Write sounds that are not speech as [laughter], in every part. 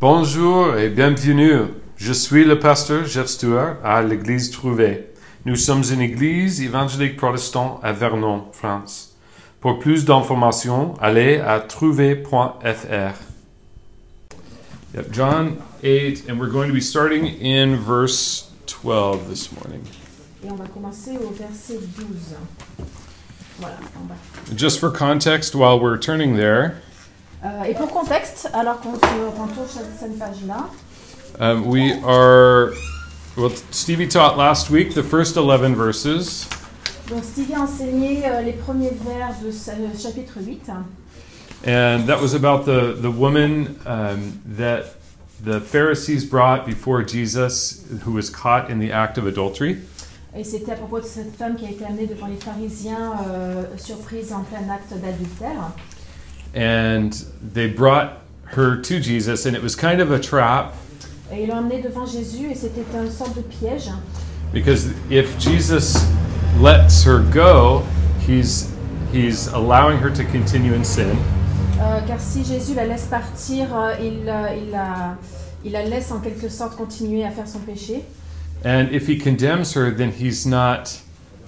Bonjour et bienvenue. Je suis le pasteur Jeff Stewart à l'église Trouvé. Nous sommes une église évangélique protestante à Vernon, France. Pour plus d'informations, allez à trouvé.fr. Yep, John 8, and we're going to be starting in verse 12 this morning. Et on va commencer au verset 12. Voilà, en bas. Just for context, while we're turning there, et pour contexte, alors qu'on se retourne sur cette page-là, um, we are, well, Stevie taught last week the first 11 verses. donc Stevie a enseigné euh, les premiers vers de euh, chapitre 8. And that was about the, the woman um, that the Pharisees brought before Jesus who was caught in the act of adultery. Et c'était à propos de cette femme qui a été amenée devant les pharisiens, euh, surprise en plein acte d'adultère. And they brought her to Jesus, and it was kind of a trap Et ils l'ont devant Jésus et c'était une sorte de piège. because if Jesus lets her go, he's, he's allowing her to continue in sin. Euh, car si Jésus la laisse partir, euh, il, euh, il, la, il la laisse en quelque sorte continuer à faire son péché. And if he condemns her, then he's not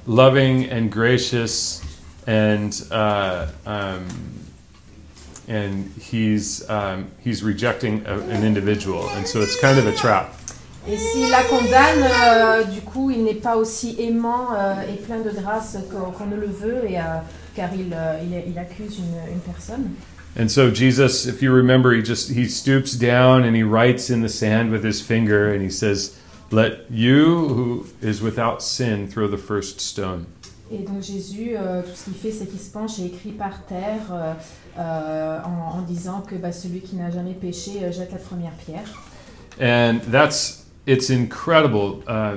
loving and gracious, and uh, um, and he's um, he's rejecting a, an individual, and so it's kind of a trap. Et s'il la condamne, euh, du coup, il n'est pas aussi aimant euh, et plein de grâce qu'on qu'on ne le veut, et, euh, car il, euh, il, il accuse une, une personne. And so Jesus, if you remember, he just he stoops down and he writes in the sand with his finger, and he says, "Let you who is without sin throw the first stone." Et donc Jésus, euh, tout ce qu'il fait, c'est qu'il se penche et écrit par terre euh, euh, en, en disant que bah, celui qui n'a jamais péché euh, jette la première pierre. and that's it's incredible. Uh,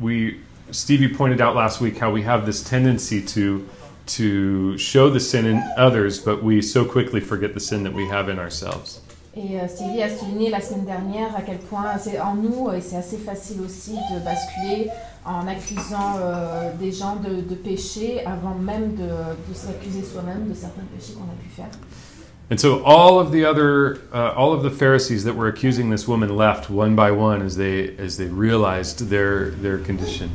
we Stevie pointed out last week how we have this tendency to to show the sin in others, but we so quickly forget the sin that we have in ourselves. Et euh, Stevie a souligné la semaine dernière à quel point c'est en nous, et c'est assez facile aussi de basculer en accusant euh, des gens de, de péché avant même de, de s'accuser soi-même de certains péchés qu'on a pu faire. And so all of the other, uh, all of the Pharisees that were accusing this woman left one by one as they as they realized their their condition.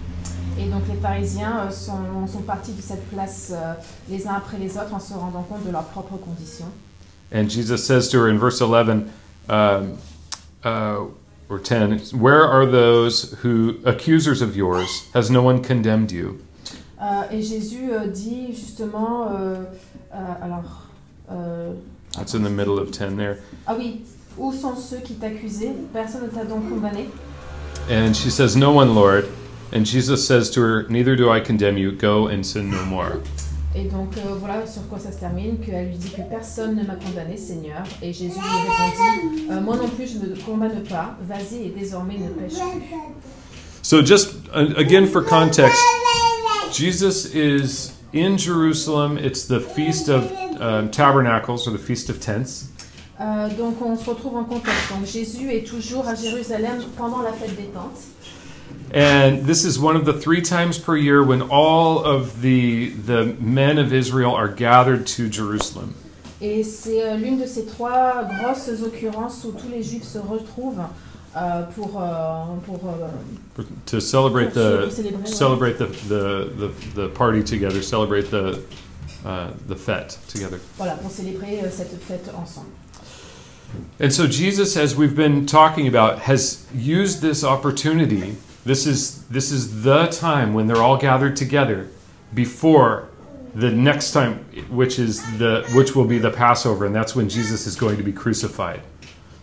Et donc les pharisiens euh, sont, sont partis de cette place euh, les uns après les autres en se rendant compte de leurs propres conditions. And Jesus says to her in verse 11 um, uh, or 10, Where are those who, accusers of yours, has no one condemned you? Euh, et Jésus euh, dit justement, euh, alors, euh, That's in the middle of 10 there. ah oui, où sont ceux qui t'accusaient Personne ne t'a donc condamné And she says, No one, Lord. And Jesus says to her, Neither do I condemn you. Go and sin no more. Et donc euh, voilà sur quoi ça se termine, qu'elle lui dit que personne ne m'a condamné, Seigneur. Et Jésus lui répondit, Euh, moi non plus je ne condamne pas, vas-y et désormais ne pêche plus. So, just uh, again for context, Jesus is in Jerusalem. It's the Feast of um, Tabernacles or the Feast of Tents. Euh, donc on se retrouve en contexte. Donc Jésus est toujours à Jérusalem pendant la fête des tentes. And this is one of the three times per year when all of the, the men of Israel are gathered to Jerusalem. Et c'est euh, l'une de ces trois grosses occurrences où tous les Juifs se retrouvent euh, pour, euh, pour, for- To celebrate pour the célébrer, ouais. celebrate the, the, the, the party together, celebrate the uh, the fete together. voilà, pour célébrer euh, cette fête ensemble. And so Jesus, as we've been talking about, has used this opportunity. This is this is the time when they're all gathered together before the next time, which is the which will be the Passover, and that's when Jesus is going to be crucified.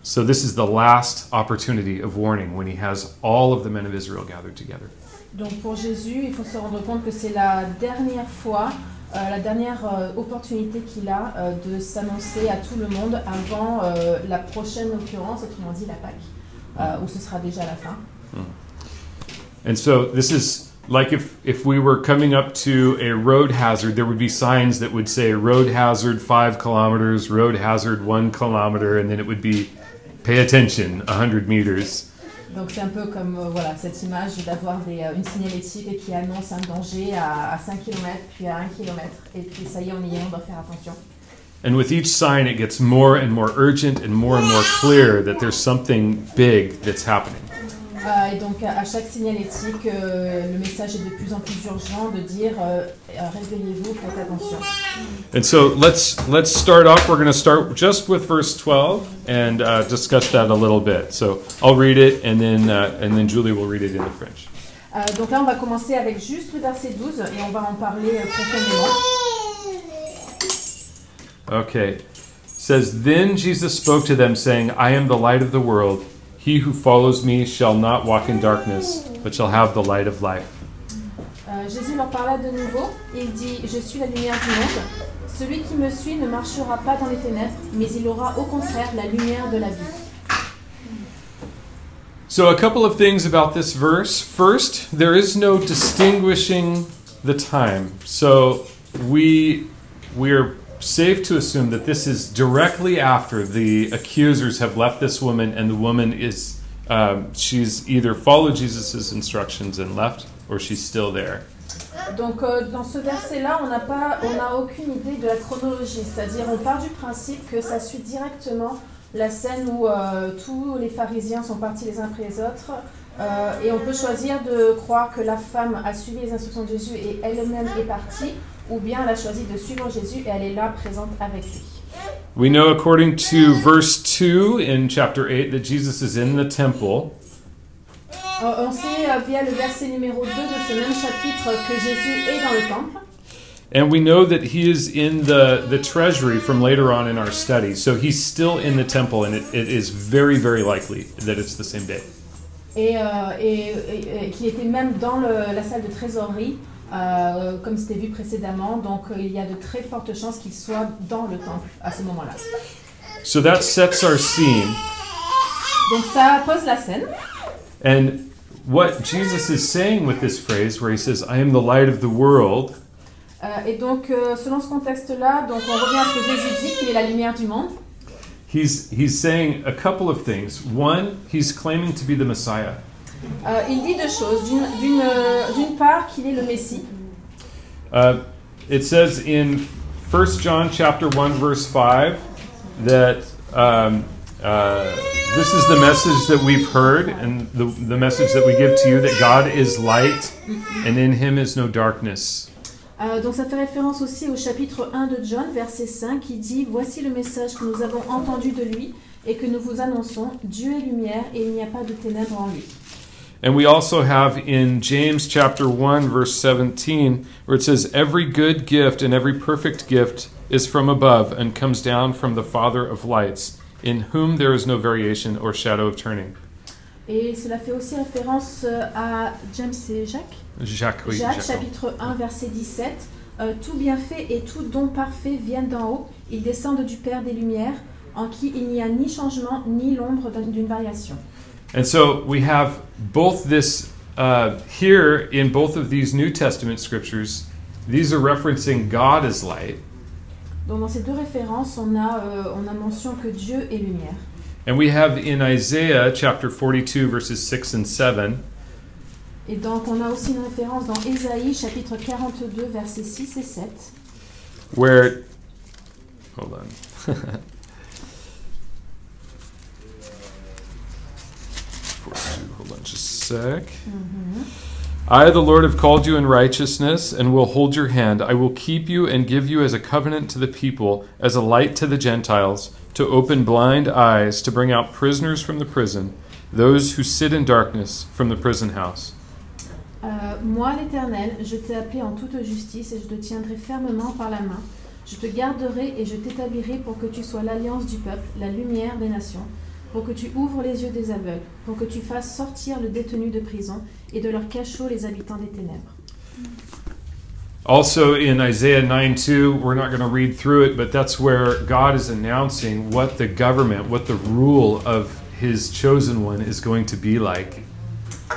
So this is the last opportunity of warning when he has all of the men of Israel gathered together. Donc pour Jésus, il faut se rendre compte que c'est la dernière fois, euh, la dernière euh, opportunité qu'il a euh, de s'annoncer à tout le monde avant euh, la prochaine occurrence, autrement dit la Pâque, euh, où ce sera déjà la fin. Hmm. And so this is like if, if we were coming up to a road hazard, there would be signs that would say road hazard five kilometers, road hazard one kilometer, and then it would be pay attention 100 meters. Donc c'est un peu comme euh, voilà, cette image d'avoir euh, une signalétique qui annonce un danger à, à 5 km, puis à 1 km, et puis ça y est, on y est, on doit faire attention. And with each sign, it gets more and more urgent and more and more clear that there's something big that's happening. Euh, et donc à, à chaque signalétique, euh, le message est de plus en plus urgent de dire euh, euh, réveillez-vous, faites attention. And so let's let's start off. We're going to start just with verse 12 and uh, discuss that a little bit. So I'll read it, and then uh, and then Julie will read it in the French. Euh, donc là, on va commencer avec juste le verset 12 et on va en parler euh, profondément. Okay. It says then Jesus spoke to them saying, "I am the light of the world. He who follows me shall not walk in darkness, but shall have the light of life." Euh, Jésus leur parla de nouveau. Il dit Je suis la lumière du monde. Celui qui me suit ne marchera pas dans les ténèbres, mais il aura au contraire la lumière de la vie. So, a couple of things about this verse. First, there is no distinguishing the time. So, we we're safe to assume that this is directly after the accusers have left this woman, and the woman is she's either followed Jesus' instructions and left, or she's still there. Donc dans ce verset-là, on n'a pas, on n'a aucune idée de la chronologie. C'est-à-dire, on part du principe que ça suit directement la scène où euh, tous les pharisiens sont partis les uns après les autres. Euh, et on peut choisir de croire que la femme a suivi les instructions de Jésus et elle-même est partie, ou bien elle a choisi de suivre Jésus et elle est là présente avec lui. We know, according to verse 2 in chapter 8, that Jesus is in the temple. Euh, on sait euh, via le verset numéro 2 de ce même chapitre que Jésus est dans le temple. And we know that he is in the, the treasury from later on in our study. So he's still in the temple, and it, it is very, very likely that it's the same day. et, euh, et- et- et qu'il était même dans le- la salle de trésorerie, euh, comme c'était vu précédemment. Donc euh, il y a de très fortes chances qu'il soit dans le temple à ce moment-là. So that sets our scene. Donc ça pose la scène. And what Jesus is saying with this phrase, where he says, I am the light of the world, Euh, et donc euh, selon ce contexte-là, donc on revient à ce que Jésus dit, qu'il est la lumière du monde. he's, he's saying a couple of things. One, he's claiming to be the Messiah. Euh, il dit deux choses. D'une- euh, d'une part, qu'il est le Messie. Uh, it says in 1 John chapter 1 verse 5 that um, uh, this is the message that we've heard and the, the message that we give to you that God is light and in him is no darkness. Euh, donc ça fait référence aussi au chapitre 1 de John, verset 5, qui dit Voici le message que nous avons entendu de lui et que nous vous annonçons Dieu est lumière et il n'y a pas de ténèbres en lui. And we also have in James chapter 1 verse 17 where it says every good gift and every perfect gift is from above and comes down from the father of lights in whom there is no variation or shadow of turning. Et cela fait aussi référence euh, à James et Jacques. Jacques, oui, Jacques, Jacques. chapitre 1, verset 17. Euh, tout bienfait et tout don parfait viennent d'en haut. Ils descendent du Père des Lumières, en qui il n'y a ni changement ni l'ombre d'une variation. And so we have both this uh, here in both of these New Testament scriptures. These are referencing God as light, Donc dans ces deux références, on a, euh, on a mention que Dieu est lumière. and we have in Isaiah chapter 42 verses 6 and 7 Et donc on a aussi une référence dans Ésaïe, chapitre 42, versets 6 et 7. where hold on. [laughs] on just a sec. I, the Lord, have called you in righteousness and will hold your hand. I will keep you and give you as a covenant to the people, as a light to the Gentiles, to open blind eyes, to bring out prisoners from the prison, those who sit in darkness from the prison house. Euh, moi, l'Éternel, je t'ai appelé en toute justice et je te tiendrai fermement par la main. Je te garderai et je t'établirai pour que tu sois l'alliance du peuple, la lumière des nations, pour que tu ouvres les yeux des aveugles, pour que tu fasses sortir le détenu de prison et de leur cachot les habitants des ténèbres. Also in Isaiah 9 2, we're not going to read through it, but that's where God is announcing what the government, what the rule of his chosen one is going to be like.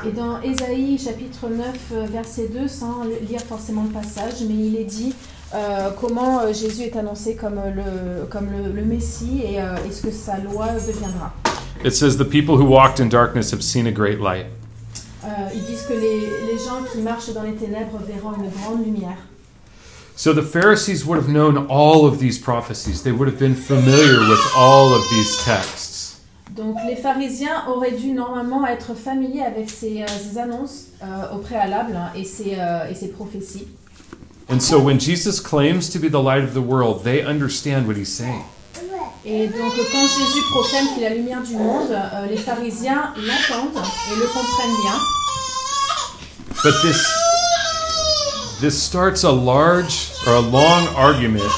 Et dans Ésaïe chapitre 9, euh, verset 2, sans lire forcément le passage, mais il est dit euh, comment euh, Jésus est annoncé comme le, comme le, le Messie et, euh, et ce que sa loi deviendra. It says, The people who walked in darkness have seen a great light. Euh, ils disent que les, les gens qui marchent dans les ténèbres verront une grande lumière. So the Pharisees would have known all of these prophecies. They would have been familiar with all of these texts. Donc les pharisiens auraient dû normalement être familiers avec ces, euh, ces annonces euh, au préalable hein, et, ces, euh, et ces prophéties. And so when Jesus claims to be the light of the world, they understand what he's saying. Et donc quand Jésus proclame qu'il est la lumière du monde, euh, les pharisiens l'entendent et le comprennent bien. But this this starts a large or a long argument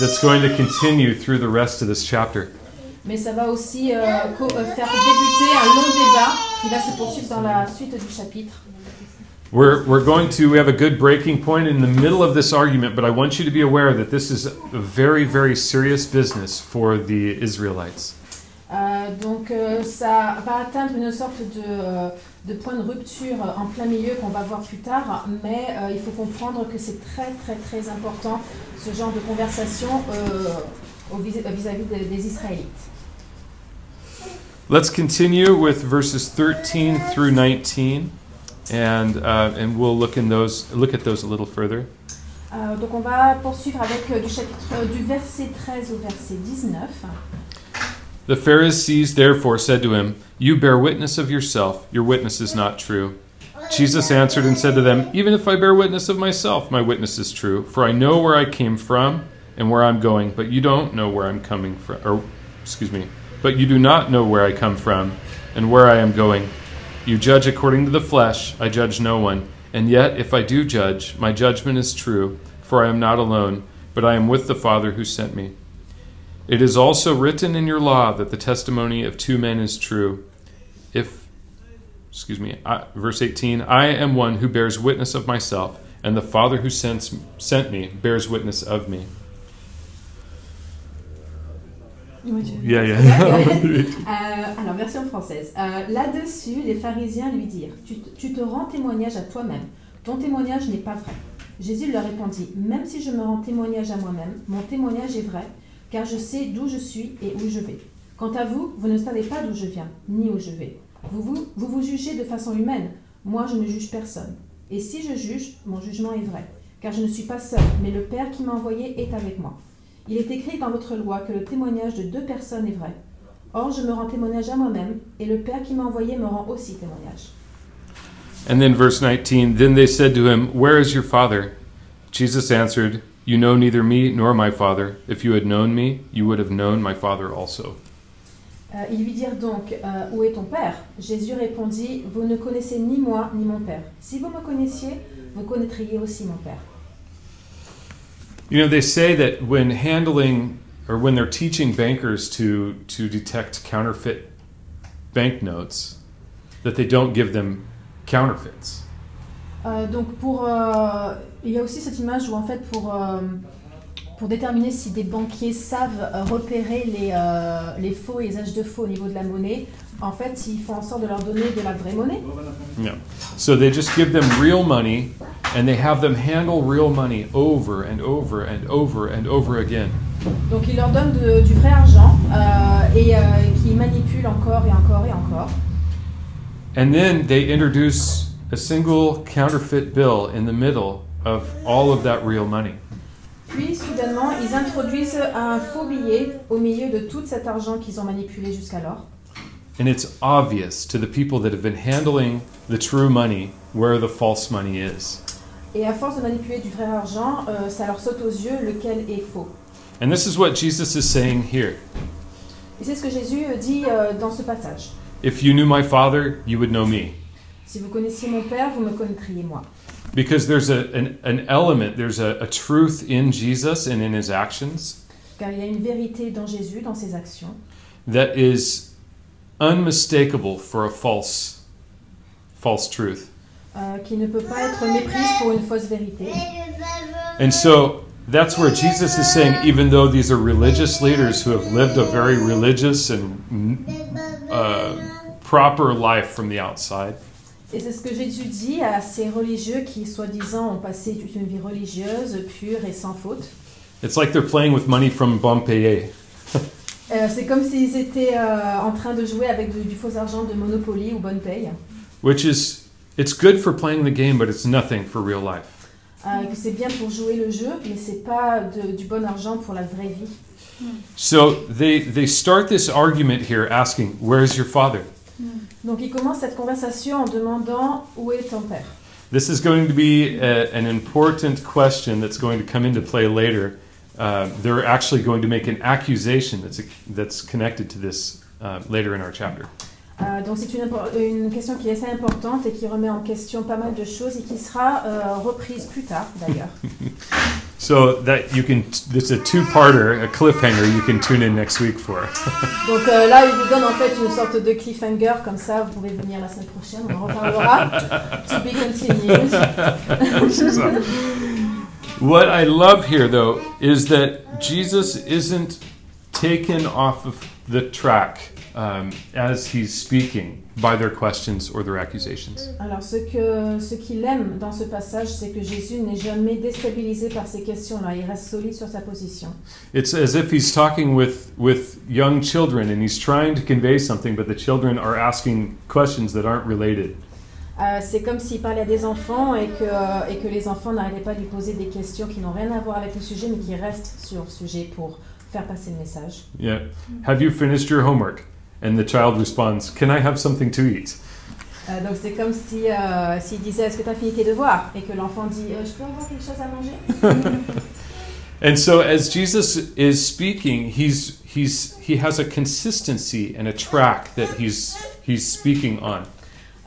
that's going to continue through the rest of this chapter. Mais ça va aussi euh, euh, faire débuter un long débat qui va se poursuivre dans la suite du chapitre. We're, we're going to we have a good breaking point in the middle of this argument, but I want you to be aware that this is a very, very serious business for the Israelites. Euh, donc euh, ça va atteindre une sorte de, euh, de point de rupture euh, en plein milieu qu'on va voir plus tard, mais euh, il faut comprendre que c'est très très très important ce genre de conversation euh, au vis- euh, vis-à-vis des, des Israélites. Let's continue with verses 13 through 19, and uh, and we'll look in those look at those a little further. Euh, donc on va poursuivre avec euh, du chapitre euh, du verset 13 au verset 19. The Pharisees therefore said to him, You bear witness of yourself, your witness is not true. Jesus answered and said to them, Even if I bear witness of myself, my witness is true, for I know where I came from and where I'm going, but you don't know where I'm coming from, or excuse me, but you do not know where I come from and where I am going. You judge according to the flesh, I judge no one. And yet, if I do judge, my judgment is true, for I am not alone, but I am with the Father who sent me. It is also written in your law that the testimony of two men is true. If, excuse me, I, verse 18, I am one who bears witness of myself, and the Father who sent, sent me bears witness of me. Yeah, [laughs] Euh, alors, version française. Euh, Là-dessus, les pharisiens lui dirent tu, te- tu te rends témoignage à toi-même. Ton témoignage n'est pas vrai. Jésus leur répondit Même si je me rends témoignage à moi-même, mon témoignage est vrai, car je sais d'où je suis et où je vais. Quant à vous, vous ne savez pas d'où je viens, ni où je vais. Vous vous, vous vous jugez de façon humaine. Moi, je ne juge personne. Et si je juge, mon jugement est vrai, car je ne suis pas seul, mais le Père qui m'a envoyé est avec moi. Il est écrit dans votre loi que le témoignage de deux personnes est vrai. Or, je me rends témoignage à moi-même, et le Père qui m'a envoyé me rend aussi témoignage. And then verse 19, then they said to him, Where is your Father? Jesus answered, You know neither me nor my Father. If you had known me, you would have known my Father also. Euh, ils lui dirent donc euh, Où est ton Père? Jésus répondit Vous ne connaissez ni moi ni mon Père. Si vous me connaissiez, vous connaîtriez aussi mon Père. You know, they say that when handling or when they're teaching bankers to to detect counterfeit banknotes, that they don't give them counterfeits. Euh, donc, pour, euh, il y a aussi cette image où, en fait, pour, euh, pour déterminer si des banquiers savent repérer les, euh, les faux et les âges de faux au niveau de la monnaie, en fait, ils font en sorte de leur donner de la vraie monnaie. Yeah. So they just give them real money and they have them handle real money over and over and over and over again. Donc il leur donne de- du vrai argent euh, et euh, qui manipule encore et encore et encore. And then they introduce a single counterfeit bill in the middle of all of that real money. Puis soudainement, ils introduisent un faux billet au milieu de tout cet argent qu'ils ont manipulé jusqu'alors. And it's obvious to the people that have been handling the true money where the false money is. Et à force de manipuler du vrai argent, euh, ça leur saute aux yeux lequel est faux. And this is what Jesus is saying here. Et c'est ce que Jésus euh, dit euh, dans ce passage. If you knew my Father, you would know me. Si vous connaissiez mon Père, vous me connaîtriez moi. Because there's a, an, an element, there's a, a truth in Jesus and in his actions Car il y a une vérité dans Jésus, dans ses actions, that is unmistakable for a false, false truth. euh, qui ne peut pas être méprise pour une fausse vérité. And so that's where Jesus is saying, even though these are religious leaders who have lived a very religious and uh, proper life from the outside, Et c'est ce que Jésus dit à ces religieux qui, soi-disant, ont passé toute une vie religieuse, pure et sans faute. it's like they're playing with money from Pompey. Euh, c'est comme s'ils étaient euh, en train de jouer avec du, du faux argent de Monopoly ou Bonne Paye. which is it's good for playing the game, but it's nothing for real life. euh, que c'est bien pour jouer le jeu, mais c'est pas de- du bon argent pour la vraie vie. So they, they start this argument here asking, Where's your father? Donc il commence cette conversation en demandant où est ton père? This is going to be a, an important question that's going to come into play later. Uh, they're actually going to make an accusation that's, that's connected to this uh, later in our chapter. Euh, donc c'est une, une question qui est assez importante et qui remet en question pas mal de choses et qui sera euh, reprise plus tard d'ailleurs. [laughs] So that you can, it's a two-parter, a cliffhanger. You can tune in next week for. [laughs] Donc euh, là, il vous donne en fait une sorte de cliffhanger, comme ça vous pouvez venir la semaine prochaine, on en reparlera. [laughs] to be continued. What I love here, though, is that Jesus isn't taken off of the track um, as he's speaking by their questions or their accusations. Alors ce que ce qu'il aime dans ce passage, c'est que Jésus n'est jamais déstabilisé par ces questions-là, il reste solide sur sa position. It's as if he's talking with, with young children and he's trying to convey something, but the children are asking questions that aren't related. Euh, c'est comme s'il parlait à des enfants et que, euh, et que les enfants n'arrêtaient pas de lui poser des questions qui n'ont rien à voir avec le sujet, mais qui restent sur le sujet pour faire passer le message. Yeah. Have you finished your homework? And the child responds, Can I have something to eat? Euh, donc c'est comme si s'il disait est-ce que tu as fini tes devoirs? Et que l'enfant dit je peux avoir quelque chose à manger? [laughs] And so as Jesus is speaking, he's he's he has a consistency and a track that he's he's speaking on.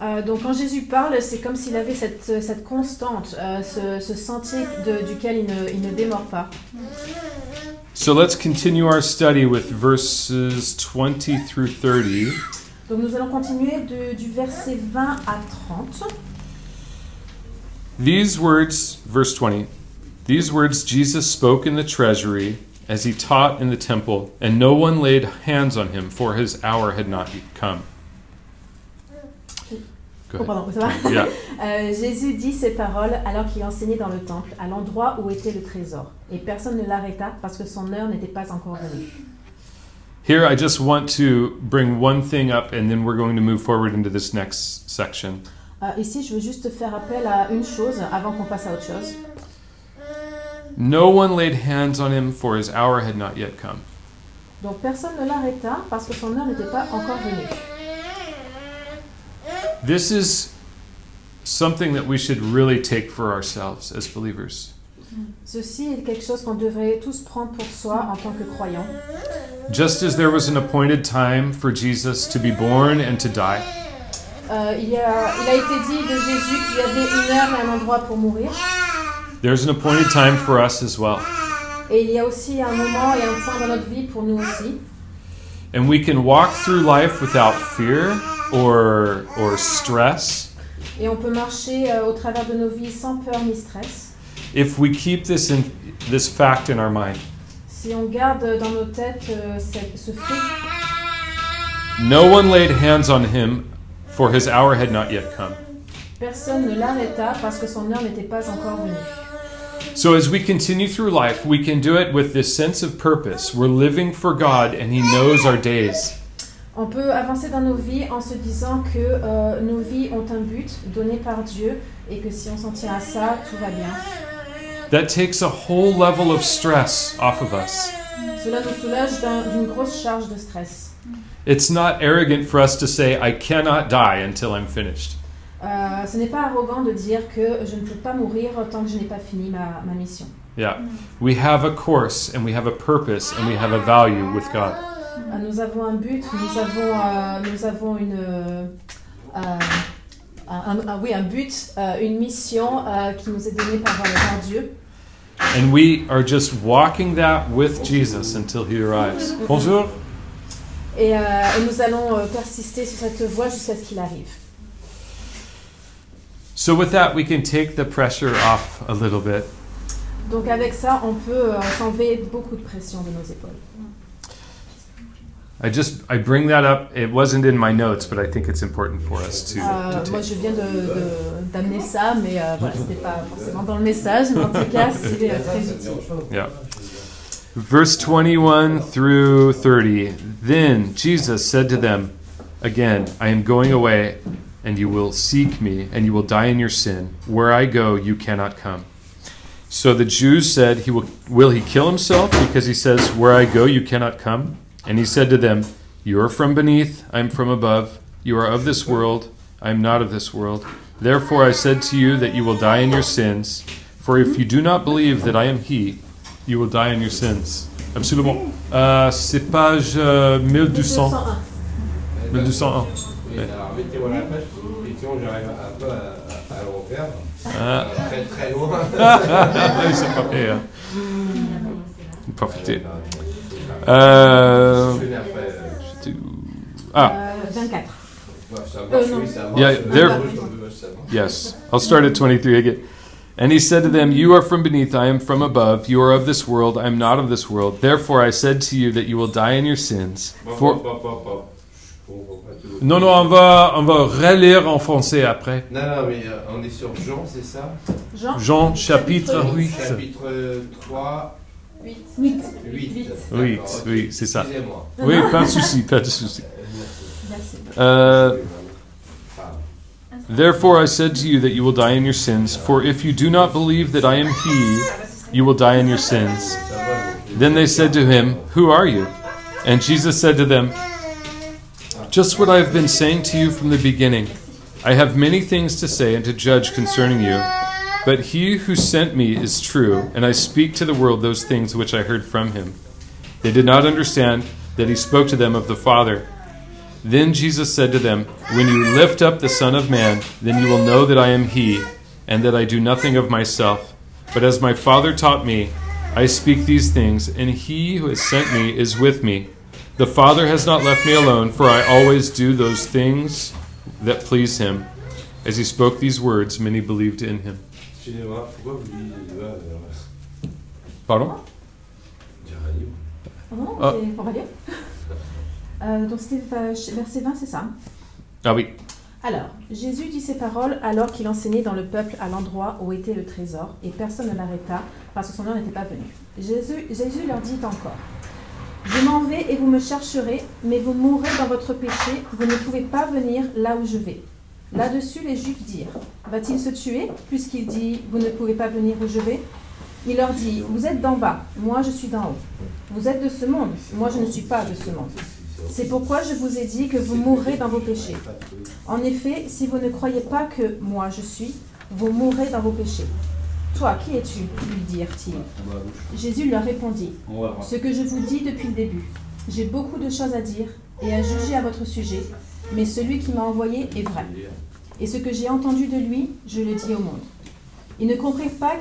Euh, donc quand Jésus parle, c'est comme s'il avait cette, cette constante, euh, ce, ce sentier de- duquel il ne, il ne démord pas. So let's continue our study with verses 20 through 30. Donc nous allons continuer de- du verset 20 à 30. These words, verse 20. These words Jesus spoke in the treasury as he taught in the temple, and no one laid hands on him, for his hour had not come. Oh, ahead. pardon, ça va Yeah. [laughs] Euh, Jésus dit ces paroles alors qu'il enseignait dans le temple, à l'endroit où était le trésor. Et personne ne l'arrêta parce que son heure n'était pas encore venue. Here, I just want to bring one thing up, and then we're going to move forward into this next section. Ici, je veux juste faire appel à une chose avant qu'on passe à autre chose. No one laid hands on him, for his hour had not yet come. Donc personne ne l'arrêta parce que son heure n'était pas encore venue. This is something that we should really take for ourselves as believers. Ceci est quelque chose qu'on devrait tous prendre pour soi en tant que croyants. Just as there was an appointed time for Jesus to be born and to die, Euh, il, a, il a été dit de Jésus qu'il y avait une heure et un endroit pour mourir. there's an appointed time for us as well. Et il y a aussi un moment et un point dans notre vie pour nous aussi. And we can walk through life without fear or, or stress Et on peut marcher euh, au travers de nos vies sans peur ni stress. if we keep this, in, this fact in our mind. Si on garde dans nos têtes euh, cette- ce fait, No one laid hands on him, for his hour had not yet come. personne ne l'arrêta parce que son heure n'était pas encore venue. So, as we continue through life, we can do it with this sense of purpose. We're living for God, and He knows our days. On peut avancer dans nos vies en se disant que euh, nos vies ont un but donné par Dieu et que si on s'en tient à ça, tout va bien. That takes a whole level of stress off of us. Cela nous soulage d'un- d'une grosse charge de stress. It's not arrogant for us to say, I cannot die until I'm finished. Euh, ce n'est pas arrogant de dire que je ne peux pas mourir tant que je n'ai pas fini ma, ma mission. Yeah. We have a course, and we have a purpose, and we have a value with God. Euh, nous avons un but, nous avons, euh, nous avons une, euh, un, un- oui, un but, une mission qui nous est donnée par, par Dieu. And we are just walking that with Jesus until He arrives. Bonjour. Et, euh, et nous allons persister sur cette voie jusqu'à ce qu'il arrive. So, with that, we can take the pressure off a little bit. Donc avec ça, on peut euh, s'enlever beaucoup de pression de nos épaules. I just I bring that up. It wasn't in my notes, but I think it's important for us to, Euh, to moi, je viens d'amener ça, mais euh, voilà, c'était pas forcément dans le message, mais en tout cas, c'est euh, très utile. Yeah. Verse 21 through 30. Then Jesus said to them, Again, I am going away, and you will seek me, and you will die in your sin. Where I go, you cannot come. So the Jews said, he will, will he kill himself because he says, Where I go, you cannot come? And he said to them, You are from beneath, I am from above. You are of this world, I am not of this world. Therefore I said to you that you will die in your sins. For if you do not believe that I am he, you will die in your sins. Absolument. Euh, c'est page euh, 1200. 1201. Oui, alors mettez-moi la page, parce que effectivement, j'arrive un peu à, à, à le refaire. Ah. Très très loin. Ils sont pas fait, hein. Profitez. Euh, Je vais après. Euh, ah, Euh, 24. ouais, ça Euh, marche, non. oui, ça marche. Yeah, there- moi, je peux- ça marche. yes. I'll start at 23 again. And he said to them, You are from beneath, I am from above. You are of this world, I am not of this world. Therefore I said to you that you will die in your sins. Bon, For... Non, non, on va, on va relire en français après. Non, non, mais euh, on est sur Jean, c'est ça Jean, Jean chapitre Chapitre 8. Chapitre 3, 8. 8. 8. Huit. Oui, D'accord, ok. oui, c'est ça. Oui, pas de souci, pas de souci. Merci. Euh, Therefore I said to you that you will die in your sins. For if you do not believe that I am He, you will die in your sins. Ça va, donc. Then they said to him, Who are you? And Jesus said to them, Just what I have been saying to you from the beginning. I have many things to say and to judge concerning you. But he who sent me is true, and I speak to the world those things which I heard from him. They did not understand that he spoke to them of the Father. Then Jesus said to them, When you lift up the Son of Man, then you will know that I am he, and that I do nothing of myself. But as my Father taught me, I speak these things, and he who has sent me is with me. The Father has not left me alone, for I always do those things that please him. As he spoke these words, many believed in him. Excusez-moi, pourquoi vous euh, Pardon? Non, Ah. c'est- on va lire. Euh, donc c'était euh, verset 20, c'est ça Ah oui. Alors, Jésus dit ces paroles alors qu'il enseignait dans le peuple à l'endroit où était le trésor, et personne ne l'arrêta parce que son heure n'était pas venue. Jésus, Jésus leur dit encore, Je m'en vais et vous me chercherez, mais vous mourrez dans votre péché, vous ne pouvez pas venir là où je vais. Là-dessus, les Juifs dirent, Va-t-il se tuer, puisqu'il dit, Vous ne pouvez pas venir où je vais? Il leur dit, Vous êtes d'en bas, moi je suis d'en haut. Vous êtes de ce monde, moi je ne suis pas de ce monde. C'est pourquoi je vous ai dit que vous mourrez dans vos péchés. En effet, si vous ne croyez pas que moi je suis, vous mourrez dans vos péchés. Toi, qui es-tu? lui dirent-ils. Jésus leur répondit Ce que je vous dis depuis le début. J'ai beaucoup de choses à dire et à juger à votre sujet, mais celui qui m'a envoyé est vrai. Et ce que j'ai entendu de lui, je le dis au monde. Ils ne comprirent pas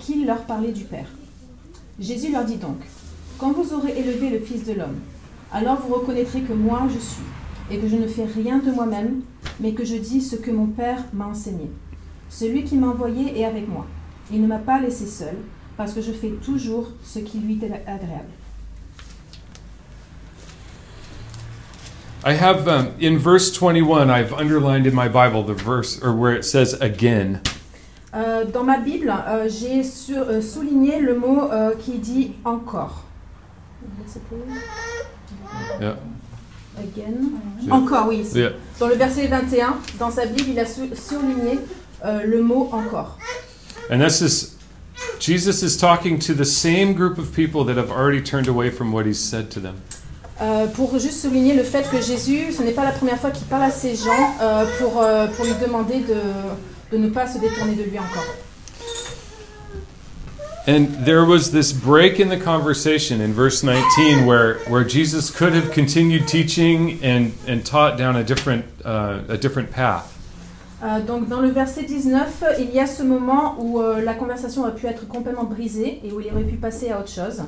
qu'il leur parlait du Père. Jésus leur dit donc Quand vous aurez élevé le Fils de l'homme, alors vous reconnaîtrez que moi je suis, et que je ne fais rien de moi-même, mais que je dis ce que mon Père m'a enseigné. Celui qui m'a envoyé est avec moi. Il ne m'a pas laissé seul, parce que je fais toujours ce qui lui est agréable. I have um, in verse 21, I've underlined in my Bible the verse or where it says again. Euh, dans ma Bible, euh, j'ai euh, souligné le mot euh, qui dit encore. Yeah. Again. Yeah. Encore, oui. Yeah. Dans le verset 21, dans sa Bible, il a sou- souligné euh, le mot encore. And this is Jesus is talking to the same group of people that have already turned away from what he said to them. Euh, pour juste souligner le fait que Jésus, ce n'est pas la première fois qu'il parle à ces gens euh, pour, euh, pour lui demander de, de ne pas se détourner de lui encore. And there was this break in the conversation in verse 19 where, where Jesus could have continued teaching and, and taught down a different, uh, a different path. Euh, donc dans le verset 19, il y a ce moment où euh, la conversation a pu être complètement brisée et où il aurait pu passer à autre chose.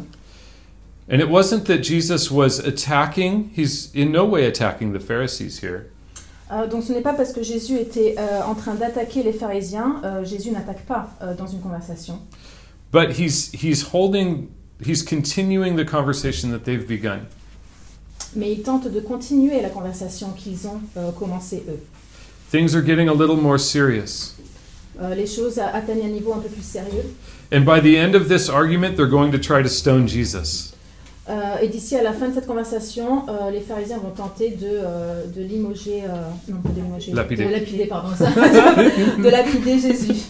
And it wasn't that Jesus was attacking, he's in no way attacking the Pharisees here. Euh, donc ce n'est pas parce que Jésus était euh, en train d'attaquer les pharisiens, euh, Jésus n'attaque pas euh, dans une conversation. But he's, he's holding, he's continuing the conversation that they've begun. Mais il tente de continuer la conversation qu'ils ont euh, commencé eux. Things are getting a little more serious. Euh, les choses atteignent un niveau un peu plus sérieux. And by the end of this argument, they're going to try to stone Jesus. Euh, et d'ici à la fin de cette conversation, euh, les pharisiens vont tenter de, euh, de limoger, euh, non pas de limoger, Lapider. de lapider, pardon, ça, [laughs] de lapider Jésus.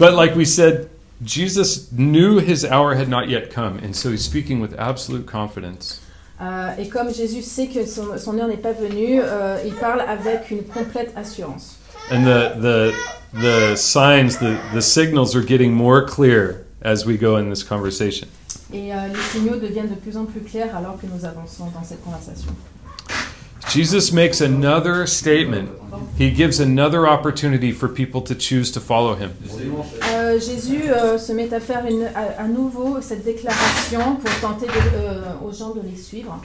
But like we said, Jesus knew his hour had not yet come, and so he's speaking with absolute confidence. Euh, et comme Jésus sait que son, son heure n'est pas venue, euh, il parle avec une complète assurance. And the the the signs, the, the signals are getting more clear as we go in this conversation. Et euh, les signaux deviennent de plus en plus clairs alors que nous avançons dans cette conversation. Jesus makes another statement. He gives another opportunity for people to choose to follow him. Euh, Jésus euh, se met à faire une- à, à nouveau cette déclaration pour tenter de- euh, aux gens de les suivre.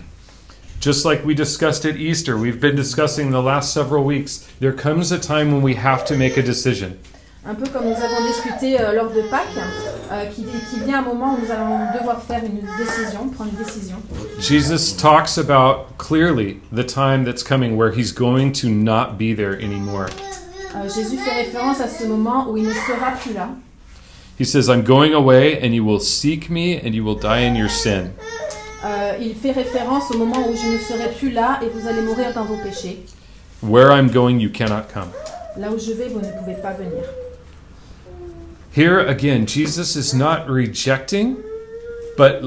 Just like we discussed at Easter, we've been discussing the last several weeks, there comes a time when we have to make a decision. Un peu comme nous avons discuté euh, lors de Pâques, euh, qui, qui vient un moment où nous allons devoir faire une décision, prendre une décision. Jesus talks about clearly the time that's coming where he's going to not be there anymore. Euh, Jésus fait référence à ce moment où il ne sera plus là. He says, I'm going away, and you will seek me, and you will die in your sin. Euh, il fait référence au moment où je ne serai plus là et vous allez mourir dans vos péchés. Where I'm going, you cannot come. Là où je vais, vous ne pouvez pas venir. Here again, Jesus is not rejecting, but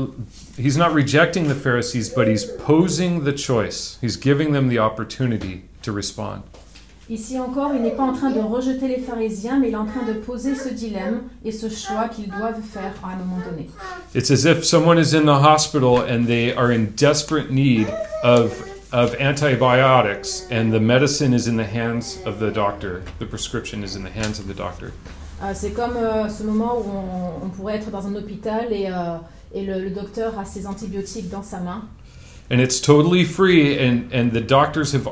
he's not rejecting the Pharisees, but he's posing the choice. He's giving them the opportunity to respond. Ici encore, il n'est pas en train de rejeter les pharisiens, mais il est en train de poser ce dilemme et ce choix qu'ils doivent faire à un moment donné. It's as if someone is in the hospital and they are in desperate need of of antibiotics and the medicine is in the hands of the doctor. The prescription is in the hands of the doctor. Euh, C'est comme euh, ce moment où on, on pourrait être dans un hôpital et, euh, et le, le docteur a ses antibiotiques dans sa main. And it's totally free and and the doctors have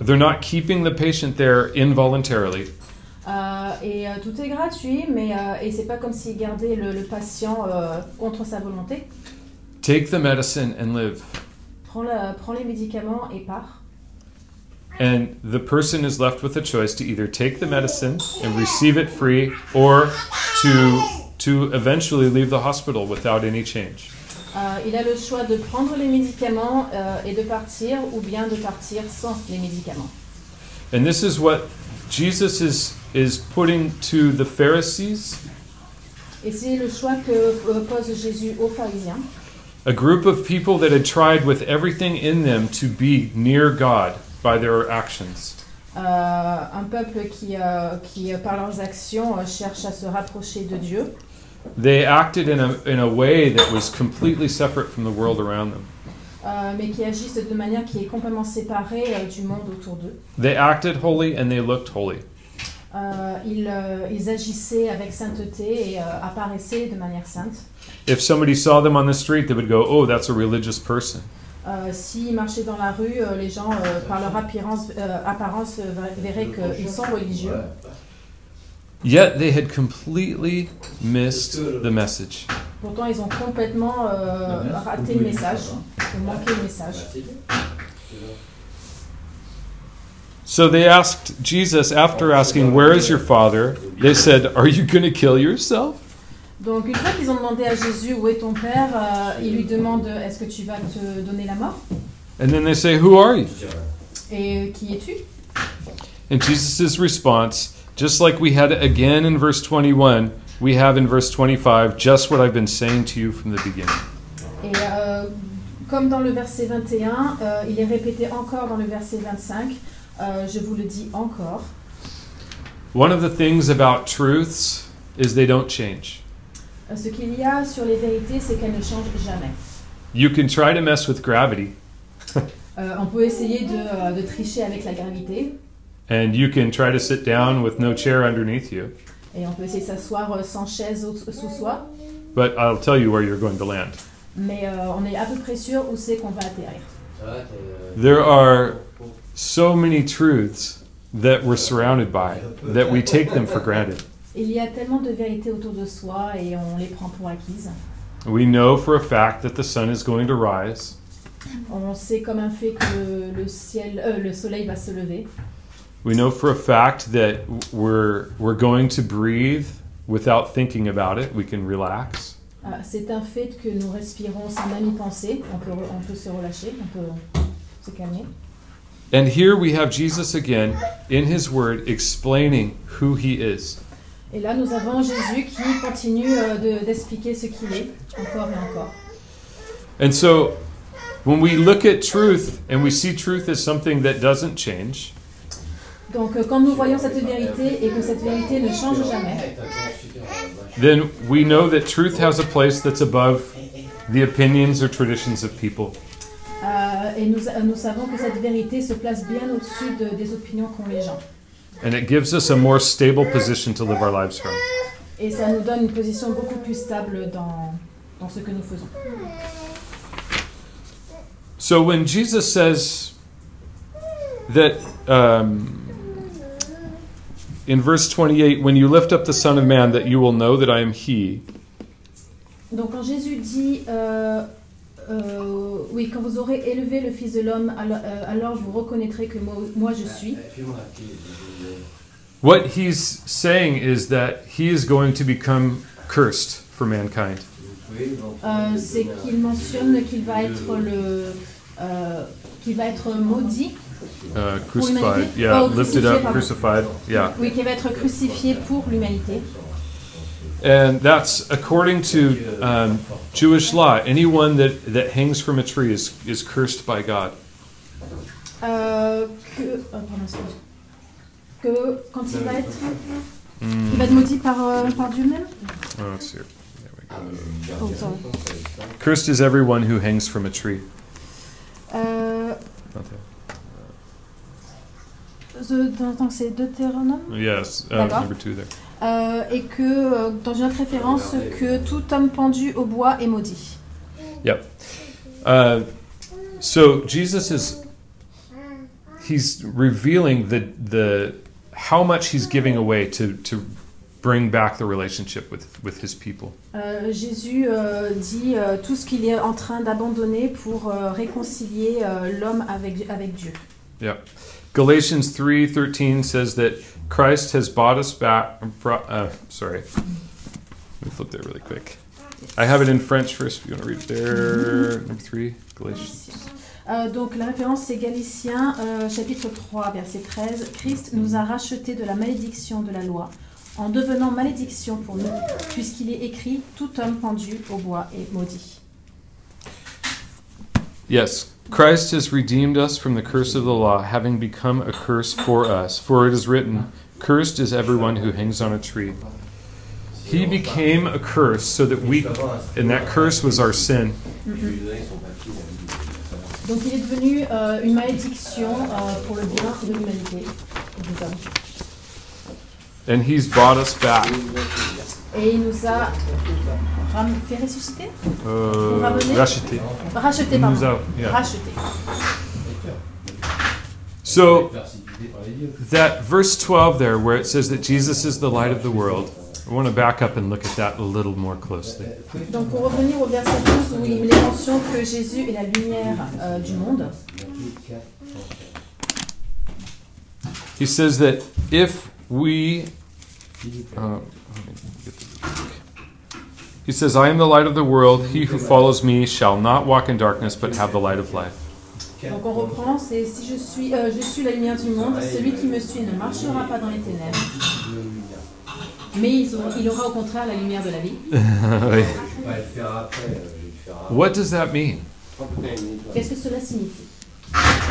they're not keeping the patient there involuntarily. Euh, et euh, tout est gratuit, mais euh, et c'est pas comme s'il gardait le, le patient contre sa volonté. Take the medicine and live. Prends, la- prends les médicaments et pars. And the person is left with a choice to either take the medicine and receive it free or to to eventually leave the hospital without any change. Euh, il a le choix de prendre les médicaments euh, et de partir, ou bien de partir sans les médicaments. And this is what Jesus is is putting to the Pharisees, Et c'est le choix que euh, pose Jésus aux pharisiens, a group of people that had tried with everything in them to be near God by their actions. Euh, un peuple qui, euh, qui euh, par leurs actions, euh, cherche à se rapprocher de Dieu. They acted in a in a way that was completely separate from the world around them. euh, mais qui agissent de manière qui est complètement séparée euh, du monde autour d'eux. They acted holy and they looked holy. Euh, ils, euh, ils agissaient avec sainteté et euh, apparaissaient de manière sainte. If somebody saw them on the street, they would go, "Oh, that's a religious person." Euh, S'ils marchaient dans la rue, euh, les gens, euh, par leur apparence, euh, apparence euh, verraient qu'ils sont religieux. Yet they had completely missed the message. Pourtant, ils ont complètement euh, raté le message, ou manqué le message. So they asked Jesus, after asking, Where is your father? They said, Are you going to kill yourself? Donc, une fois qu'ils ont demandé à Jésus où est ton père, euh, ils lui demandent est-ce que tu vas te donner la mort? And then they say, Who are you? Et qui es-tu? And Jesus' response, just like we had again in verse 21, we have in verse 25 just what I've been saying to you from the beginning. Et euh, comme dans le verset 21, euh, il est répété encore dans le verset 25, euh, je vous le dis encore. One of the things about truths is they don't change. Euh, Ce qu'il y a sur les vérités, c'est qu'elles ne changent jamais. You can try to mess with gravity, [laughs] Euh, on peut essayer de, euh, de tricher avec la gravité, and you can try to sit down with no chair underneath you, et on peut essayer de s'asseoir euh, sans chaise sous soi, but I'll tell you where you're going to land. mais euh, on est à peu près sûr où c'est qu'on va atterrir. There are so many truths that we're surrounded by that we take them for granted. Il y a tellement de vérités autour de soi et on les prend pour acquises. We know for a fact that the sun is going to rise. On sait comme un fait que le, ciel, euh, le soleil va se lever. We know for a fact that we're we're going to breathe without thinking about it. We can relax. Euh, c'est un fait que nous respirons sans même y penser. On peut, on peut se relâcher, on peut se calmer. And here we have Jesus again in his word explaining who he is. Et là, nous avons Jésus qui continue euh, de- d'expliquer ce qu'il est, encore et encore. And so, when we look at truth and we see truth as something that doesn't change, Donc, euh, quand nous voyons cette vérité et que cette vérité ne change jamais, then we know that truth has a place that's above the opinions or traditions of people. euh, et nous, nous savons que cette vérité se place bien au-dessus de- des opinions qu'ont les gens. And it gives us a more stable position to live our lives from. Et ça nous donne une position beaucoup plus stable dans, dans ce que nous faisons. So when Jesus says that um, in verse 28, when you lift up the Son of Man, that you will know that I am He, Donc quand Jésus dit, euh, euh, oui, quand vous aurez élevé le Fils de l'homme, alors, euh, alors vous reconnaîtrez que moi, moi je suis. what he's saying is that He is going to become cursed for mankind. Euh, c'est qu'il mentionne qu'il va être le, euh, qu'il va être maudit, Uh, crucified, yeah, Oh, lifted crucifié, up, crucified, yeah. oui, qui va être crucifié pour l'humanité. And that's according to um, Jewish law. Anyone that, that hangs from a tree is, is cursed by God. Euh, que, pardon, que quand il va être, Mm. il va être maudit par, euh, par Dieu même. Oh, let's see. There we go. Oh, sorry. Cursed is everyone who hangs from a tree. Euh, the- c'est Deutéronome. Yes, uh, number two there. Euh, et que euh, dans une autre référence que tout homme pendu au bois est maudit. Uh, so Jesus is he's revealing the the how much he's giving away to to bring back the relationship with with his people. Euh, Jésus euh, dit euh, tout ce qu'il est en train d'abandonner pour réconcilier l'homme avec, avec Dieu. Galatians 3:13 says that Christ has bought us back brought, uh, sorry. Let me flip there really quick. I have it in French first if you want to read it there. Number 3, Galatians. Euh, donc la référence c'est Galatiens euh, chapitre 3 verset 13. Christ nous a rachetés de la malédiction de la loi en devenant malédiction pour nous puisqu'il est écrit tout homme pendu au bois est maudit. Yes, Christ has redeemed us from the curse of the law, having become a curse for us. For it is written, Cursed is everyone who hangs on a tree. He became a curse so that we, and that curse was our sin. And He's bought us back. Et il nous a ram- fait ressusciter Uh, Ramené? racheté. Racheté, pardon. nous a- yeah. Racheté. So, that verse 12 there, where it says that Jesus is the light of the world, I want to back up and look at that a little more closely. Donc pour revenir au verset 12 où il est mention que Jésus est la lumière euh, du monde, He says that if we. Uh, let me get the book. he says, I am the light of the world. He who follows me shall not walk in darkness, but have the light of life. donc on reprend, c'est si je suis, euh, je suis la lumière du monde, celui qui me suit ne marchera pas dans les ténèbres, mais il aura, il aura au contraire la lumière de la vie. [laughs] what does that mean? Qu'est-ce que cela signifie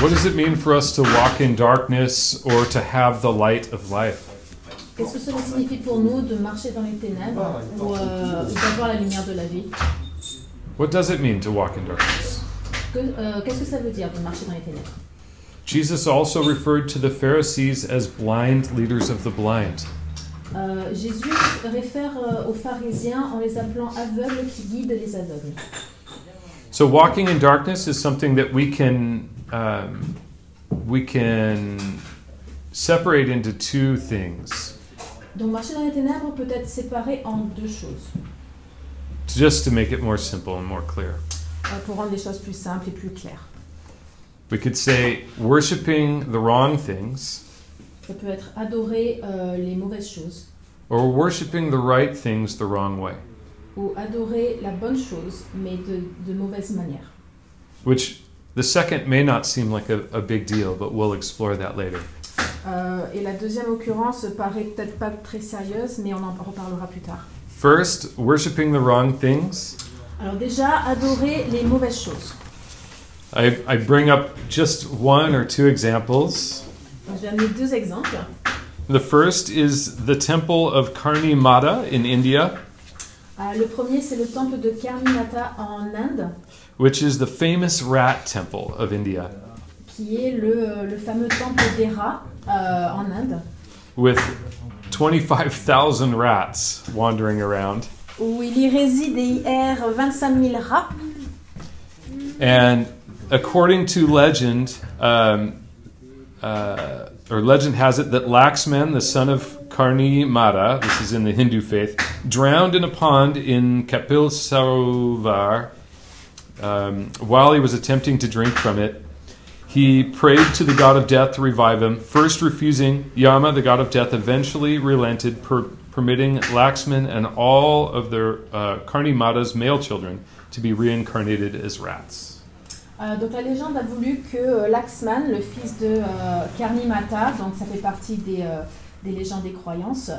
What does it mean for us to walk in darkness or to have the light of life? Qu'est-ce que cela signifie pour nous de marcher dans les ténèbres ou, euh, d'avoir la lumière de la vie What does it mean to walk in darkness? Euh, Qu'est-ce que ça veut dire de marcher dans les ténèbres? Jesus also referred to the Pharisees as blind leaders of the blind. Euh, Jésus réfère euh, aux pharisiens en les appelant aveugles qui guident les aveugles. So walking in darkness is something that we can um, we can separate into two things, Donc marcher dans les ténèbres peut être séparé en deux choses, just to make it more simple and more clear. euh, pour rendre les choses plus simples et plus claires. We could say worshiping the wrong things Ça peut être adorer euh, les mauvaises choses or worshiping the right things the wrong way, ou adorer la bonne chose mais de, de mauvaise manière. which the second may not seem like a, a big deal, but we'll explore that later. Euh, et la deuxième occurrence paraît peut-être pas très sérieuse, mais on en reparlera plus tard. First, worshiping the wrong things. Alors déjà, adorer les mauvaises choses. I, I bring up just one or two examples. Je vais amener deux exemples. The first is the temple of Karni Mata in India, Euh, le premier, c'est le temple de Karnimata en Inde, which is the famous rat temple of India, qui est le, le fameux temple des rats euh, en Inde, with 25,000 rats wandering around. où il y réside et y erre 25 000 rats. And according to legend, um, uh, or legend has it that Laxman, the son of Karni Mata, this is in the Hindu faith, drowned in a pond in Kapil Sarovar um, while he was attempting to drink from it. He prayed to the god of death to revive him, first refusing. Yama, the god of death, eventually relented, per- permitting Laxman and all of their uh, Karni Mata's male children to be reincarnated as rats. Euh, donc la légende a voulu que euh, Laxman, le fils de euh, Karnimata, donc ça fait partie des, des légendes des croyances,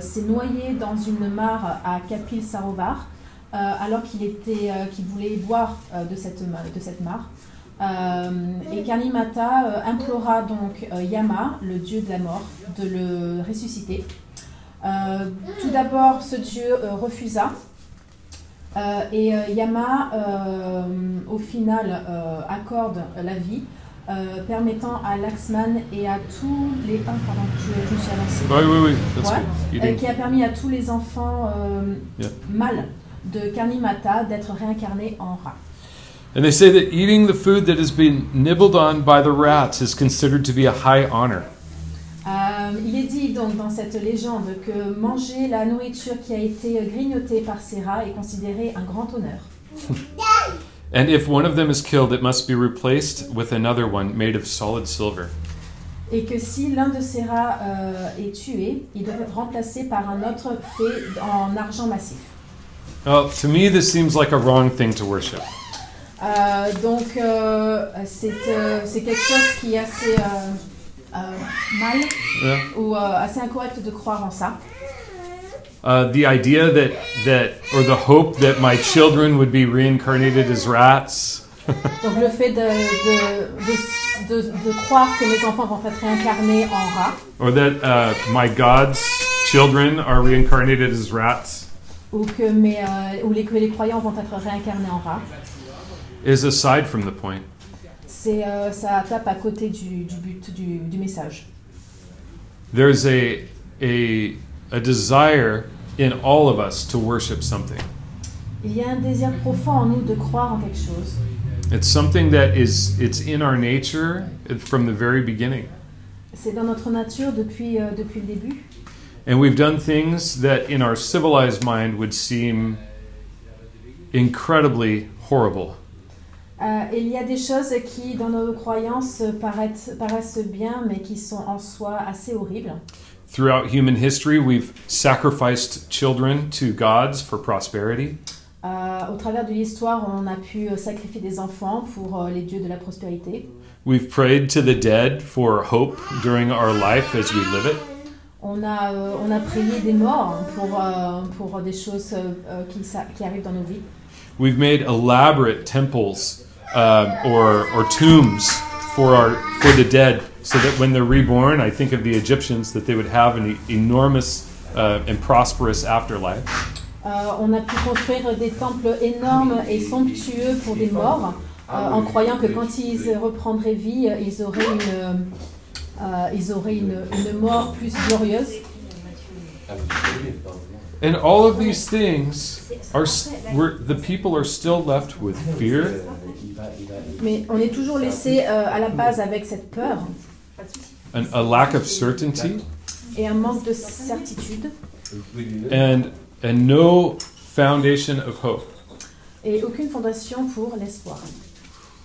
s'est noyé dans une mare à Kapil Sarovar alors qu'il était, qu'il voulait boire de, cette, de cette mare. Euh, et Karnimata euh, implora donc euh, Yama, le dieu de la mort, de le ressusciter. Tout d'abord, ce dieu refusa. Euh, et euh, Yama, euh, au final, accorde la vie, permettant à Laxman et à tous les... Ah, pardon, je, je me suis avancée. Oui, oui, oui, that's Ouais. good. Eating. qui a permis à tous les enfants Yeah. mâles de Karnimata d'être réincarnés en rats. And they say that eating the food that has been nibbled on by the rats is considered to be a high honor. Euh, il est dit donc dans cette légende que manger la nourriture qui a été grignotée par ces rats est considéré un grand honneur. [laughs] And if one of them is killed, it must be replaced with another one made of solid silver. Et que si l'un de ces rats euh, est tué, il doit être remplacé par un autre fait en argent massif. Well, to me, this seems like a wrong thing to worship. Euh, donc euh, c'est euh, c'est quelque chose qui est assez euh, euh, mal Yeah. ou assez incorrect de croire en ça. Uh, the idea that that or the hope that my children would be reincarnated as rats. [laughs] Donc le fait de, de, de, de, croire que mes enfants vont être réincarnés en rats or that uh, my God's children are reincarnated as rats ou que, mes, ou les, que les croyants vont être réincarnés en rats, is aside from the point. c'est euh, ça tape à côté du, du but du, du message. There's a, a, a desire in all of us to worship something. Il y a un désir profond en nous de croire en quelque chose. It's something that is it's in our nature from the very beginning. C'est dans notre nature depuis, euh, depuis le début. And we've done things that in our civilized mind would seem incredibly horrible. Euh, il y a des choses qui, dans nos croyances, paraissent, paraissent bien, mais qui sont en soi assez horribles. Throughout human history, we've sacrificed children to gods for prosperity. Euh, au travers de l'histoire, on a pu euh, sacrifier des enfants pour euh, les dieux de la prospérité. We've prayed to the dead for hope during our life as we live it. On a, euh, on a prié des morts pour, euh, pour des choses euh, qui, qui arrivent dans nos vies. We've made elaborate temples um, or, or tombs for, our, for the dead so that when they're reborn, I think of the Egyptians, that they would have an enormous uh, and prosperous afterlife. Euh, on a pu construire des temples énormes et somptueux pour des morts, euh, en croyant que quand ils reprendraient vie, ils auraient une, euh, ils auraient une, une mort plus glorieuse. And all of these things are, s- the people are still left with fear, Mais on est toujours laissé euh, à la base avec cette peur an, a lack of certainty, et un manque de certitude and, and no foundation of hope. et aucune fondation pour l'espoir.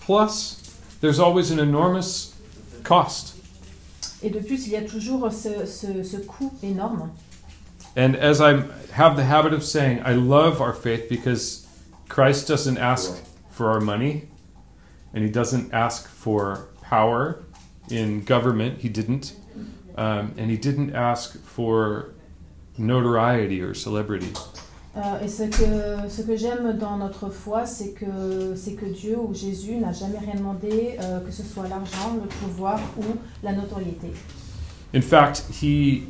Plus, there's always an enormous cost. Et de plus, il y a toujours ce, ce, ce coût énorme. And as I have the habit of saying, I love our faith because Christ doesn't ask for our money and he doesn't ask for power in government. He didn't. Um, and he didn't ask for notoriety or celebrity. Euh, et ce que, ce que j'aime dans notre foi, c'est que, c'est que Dieu ou Jésus n'a jamais rien demandé, euh, que ce soit l'argent, le pouvoir ou la notoriété. In fact, he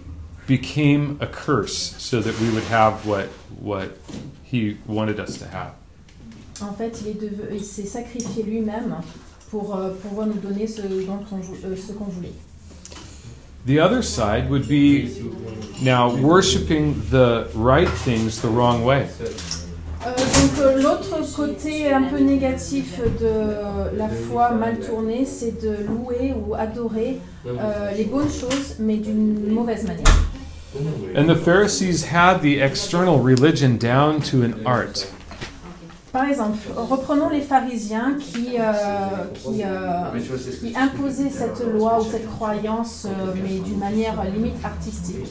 became a curse so that we would have what, what he wanted us to have. En fait, il, est deve- il s'est sacrifié lui-même pour euh, pouvoir nous donner ce, dont on vou- euh, ce qu'on voulait. The other side would be now worshiping the right things the wrong way. Euh, donc euh, l'autre côté un peu négatif de la foi mal tournée, c'est de louer ou adorer euh, les bonnes choses, mais d'une mauvaise manière. And the Pharisees had the external religion down to an art. Par exemple, reprenons les pharisiens qui, euh, qui, euh, qui imposaient cette loi ou cette croyance, euh, mais d'une manière limite artistique.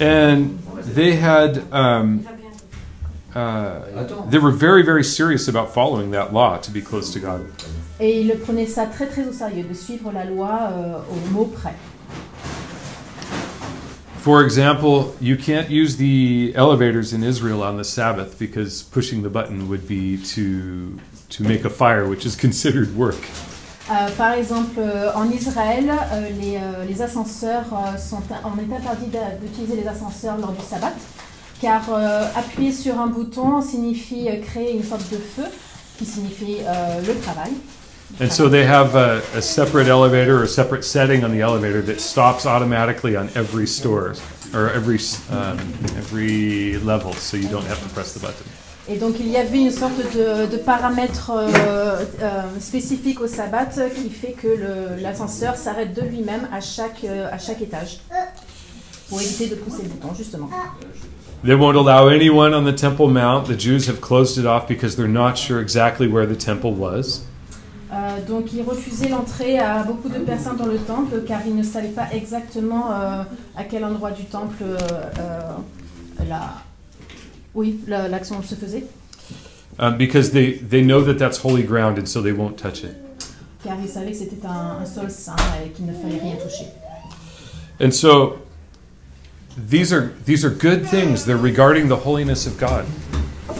And they had, um, uh, they were very, very serious about following that law to be close to God. Et ils prenaient ça très très au sérieux, de suivre la loi euh, au mot près. For example, you can't use the elevators in Israel on the Sabbath because pushing the button would be to to make a fire, which is [laughs] considered work. Euh, par exemple, euh, en Israël, euh, les, euh, les ascenseurs euh, sont, on est interdit d'utiliser les ascenseurs lors du sabbat, car euh, appuyer sur un bouton signifie créer une sorte de feu, qui signifie le travail. And so they have a, a separate elevator or a separate setting on the elevator that stops automatically on every store or every um, every level, so you don't have to press the button. Et donc il y avait une sorte de, de paramètre euh, euh, spécifique au sabbat qui fait que l'ascenseur s'arrête de lui-même à chaque, euh, à chaque étage, pour éviter de pousser le bouton, justement. They won't allow anyone on the Temple Mount. The Jews have closed it off because they're not sure exactly where the temple was. Euh, donc il refusait l'entrée à beaucoup de personnes dans le temple car ils ne savaient pas exactement euh, à quel endroit du temple euh, euh, la, oui, la- l'action se faisait. um, because they, they know that that's holy ground and so they won't touch it. Car ils savaient que c'était un, un sol saint et qu'il ne fallait rien toucher. And so these are these are good things. They're regarding the holiness of God.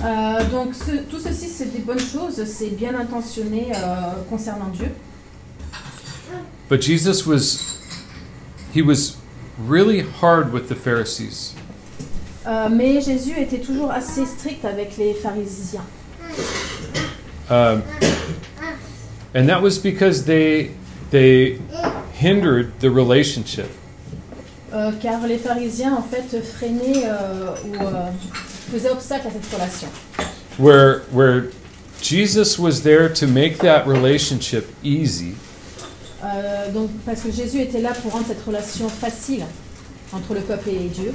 Euh, donc ce- tout ceci c'est des bonnes choses, c'est bien intentionné euh, concernant Dieu. But Jesus was he was really hard with the Pharisees. Euh, mais Jésus était toujours assez strict avec les pharisiens. Um, and that was because they they hindered the relationship. Euh, car les pharisiens en fait freinaient ou faisaient obstacle à cette relation. Where where Jesus was there to make that relationship easy. Euh, donc, parce que Jésus était là pour rendre cette relation facile entre le peuple et Dieu.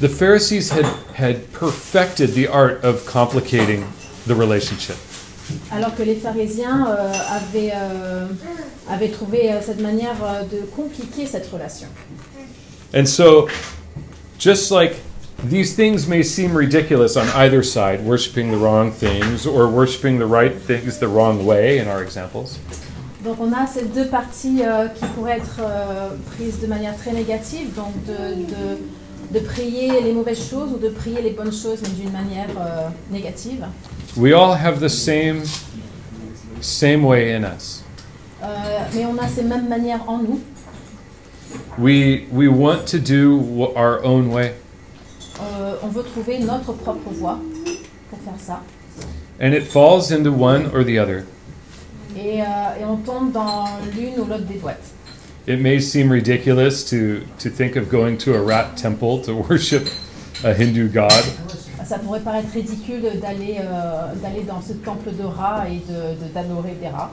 The Pharisees had had perfected the art of complicating the relationship. Alors que les pharisiens euh, avaient, euh, avaient trouvé euh, cette manière euh, de compliquer cette relation. And so, just like these things may seem ridiculous on either side, worshiping the wrong things or worshiping the right things the wrong way in our examples, Donc on a ces deux parties euh, qui pourraient être euh, prises de manière très négative, donc de, de, de prier les mauvaises choses ou de prier les bonnes choses mais d'une manière euh, négative. we all have the same same way in us. Euh, mais on a ces mêmes manières en nous. We we want to do our own way, on veut trouver notre propre voie pour faire ça. and it falls into one or the other. Et, euh, et on tombe dans l'une ou l'autre des boîtes. It may seem ridiculous to to think of going to a rat temple to [laughs] worship a Hindu god, Ça pourrait paraître ridicule d'aller euh, d'aller dans ce temple de rats et de- de- d'adorer des rats.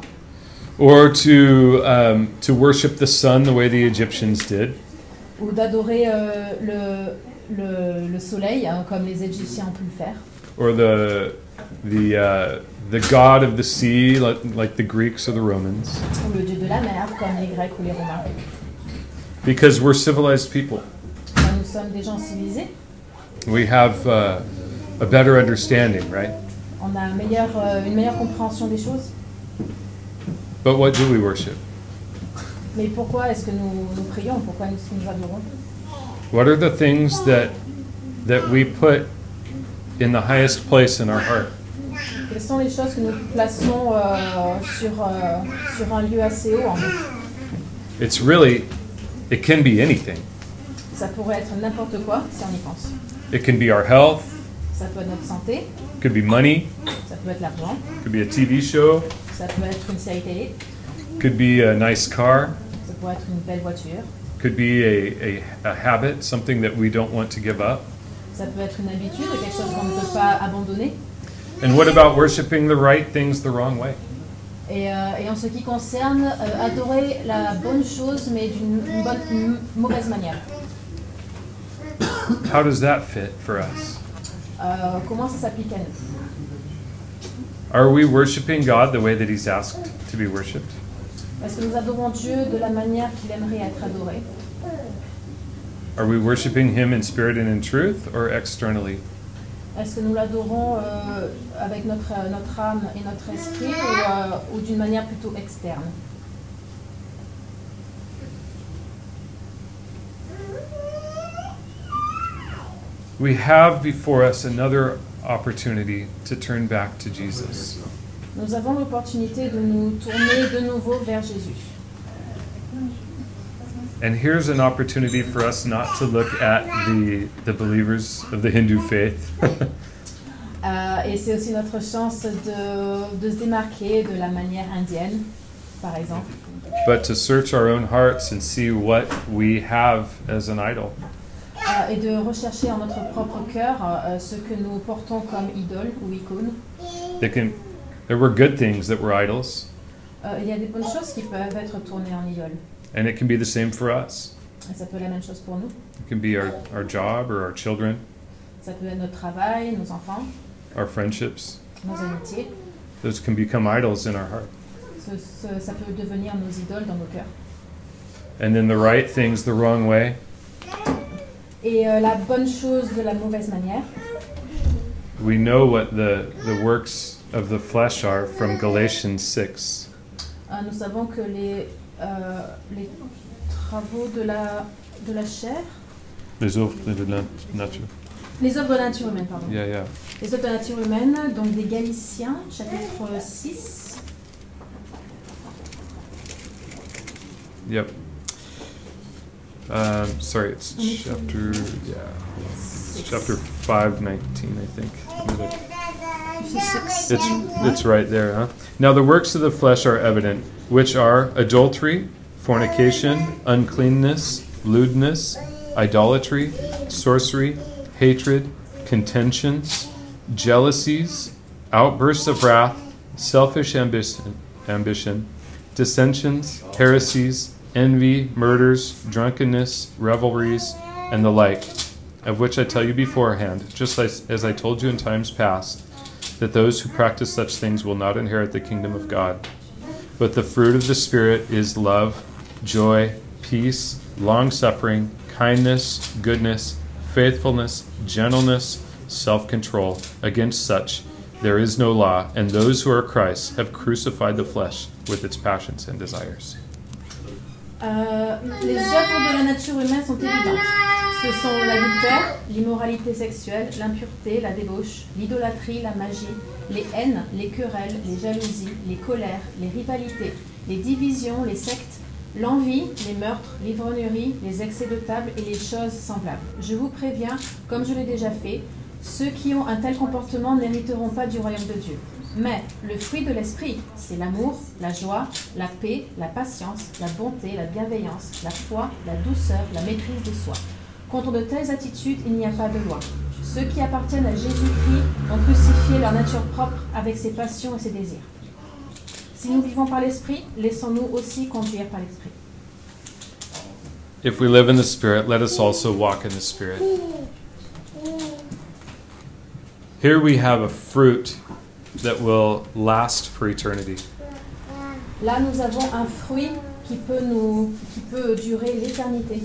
or to um, to worship the sun the way the Egyptians did. Ou d'adorer euh, le, le, le soleil, hein, comme les Égyptiens ont pu le faire. or the the uh, the god of the sea, like, like the Greeks or the Romans, Ou le dieu de la mer, comme les Grecs ou les Romains. because we're civilized people. Car nous sommes des gens civilisés. We have uh, a better understanding, right? On a un meilleur, euh, une meilleure compréhension des choses. But what do we worship? Mais pourquoi est-ce que nous, nous prions? Pourquoi nous nous adorons What are the things that that we put in the highest place in our heart? Quelles sont les choses que nous plaçons euh, sur, euh, sur un lieu assez haut en nous It's really it can be anything. Ça pourrait être n'importe quoi si on y pense. It can be our health, Ça peut être notre santé, it could be money, ça peut être l'argent, it could be a TV show, ça peut être une série télé, it could be a nice car, ça peut être une belle voiture, it could be a, a, a habit, something that we don't want to give up. ça peut être une habitude, quelque chose qu'on ne peut pas abandonner. And what about worshiping the right things the wrong way? Et, euh, et en ce qui concerne euh, adorer la bonne chose mais d'une bonne, une mauvaise manière. How does that fit for us? Euh, comment ça s'applique à nous Are we worshiping God the way that He's asked to be worshiped? Est-ce que nous adorons Dieu de la manière qu'il aimerait être adoré Are we worshiping Him in spirit and in truth or externally? Est-ce que nous l'adorons euh, avec notre, euh, notre âme et notre esprit ou, euh, ou d'une manière plutôt externe? We have before us another opportunity to turn back to Jesus. Nous avons l'opportunité de nous tourner de nouveau vers Jésus. And here's an opportunity for us not to look at the, the believers of the Hindu faith, [laughs] Euh, et c'est aussi notre chance de, de se démarquer de la manière indienne, par exemple, but to search our own hearts and see what we have as an idol. Euh, et de rechercher en notre propre cœur euh, ce que nous portons comme idole ou icône. They can, there were good things that were idols, Euh, il y a des bonnes choses qui peuvent être tournées en idole. and it can be the same for us. Et ça peut être la même chose pour nous. It can be our, our job or our children, Ça peut être notre travail, nos enfants, our friendships. nos amitiés. Those can become idols in our heart. Ce- ce- ça peut devenir nos idoles dans nos cœurs. And then the right things the wrong way. Et euh, la bonne chose de la mauvaise manière, We know what the, the works of the flesh are from Galatians 6. euh, nous savons que les, euh, les travaux de la, de la chair, Les œuvres de la nature. les œuvres de la nature humaine, pardon. Yeah, yeah. Les œuvres de la nature humaine, donc des Galiciens, chapitre 6. Yep. Um, sorry, it's chapter, yeah. It's chapter 519, I think. Let. It's, it's right there, huh? Now the works of the flesh are evident, which are adultery, fornication, uncleanness, lewdness, idolatry, sorcery, hatred, contentions, jealousies, outbursts of wrath, selfish ambition, ambition, dissensions, heresies, envy, murders, drunkenness, revelries, and the like, of which I tell you beforehand, just as, as I told you in times past, that those who practice such things will not inherit the kingdom of God. But the fruit of the Spirit is love, joy, peace, long suffering, kindness, goodness, faithfulness, gentleness, self control. Against such there is no law, and those who are Christ have crucified the flesh with its passions and desires. Euh, les œuvres de la nature humaine sont évidentes. Ce sont l'adultère, l'immoralité sexuelle, l'impureté, la débauche, l'idolâtrie, la magie, les haines, les querelles, les jalousies, les colères, les rivalités, les divisions, les sectes, l'envie, les meurtres, l'ivrognerie, les excès de table et les choses semblables. Je vous préviens, comme je l'ai déjà fait, ceux qui ont un tel comportement n'hériteront pas du royaume de Dieu. Mais le fruit de l'esprit, c'est l'amour, la joie, la paix, la patience, la bonté, la bienveillance, la foi, la douceur, la maîtrise de soi. Contre de telles attitudes, il n'y a pas de loi. Ceux qui appartiennent à Jésus-Christ ont crucifié leur nature propre avec ses passions et ses désirs. Si nous vivons par l'esprit, laissons-nous aussi conduire par l'esprit. If we live in the Spirit, let us also walk in the Spirit. Here we have a fruit that will last for eternity. Là, nous avons un fruit qui peut, nous, qui peut durer l'éternité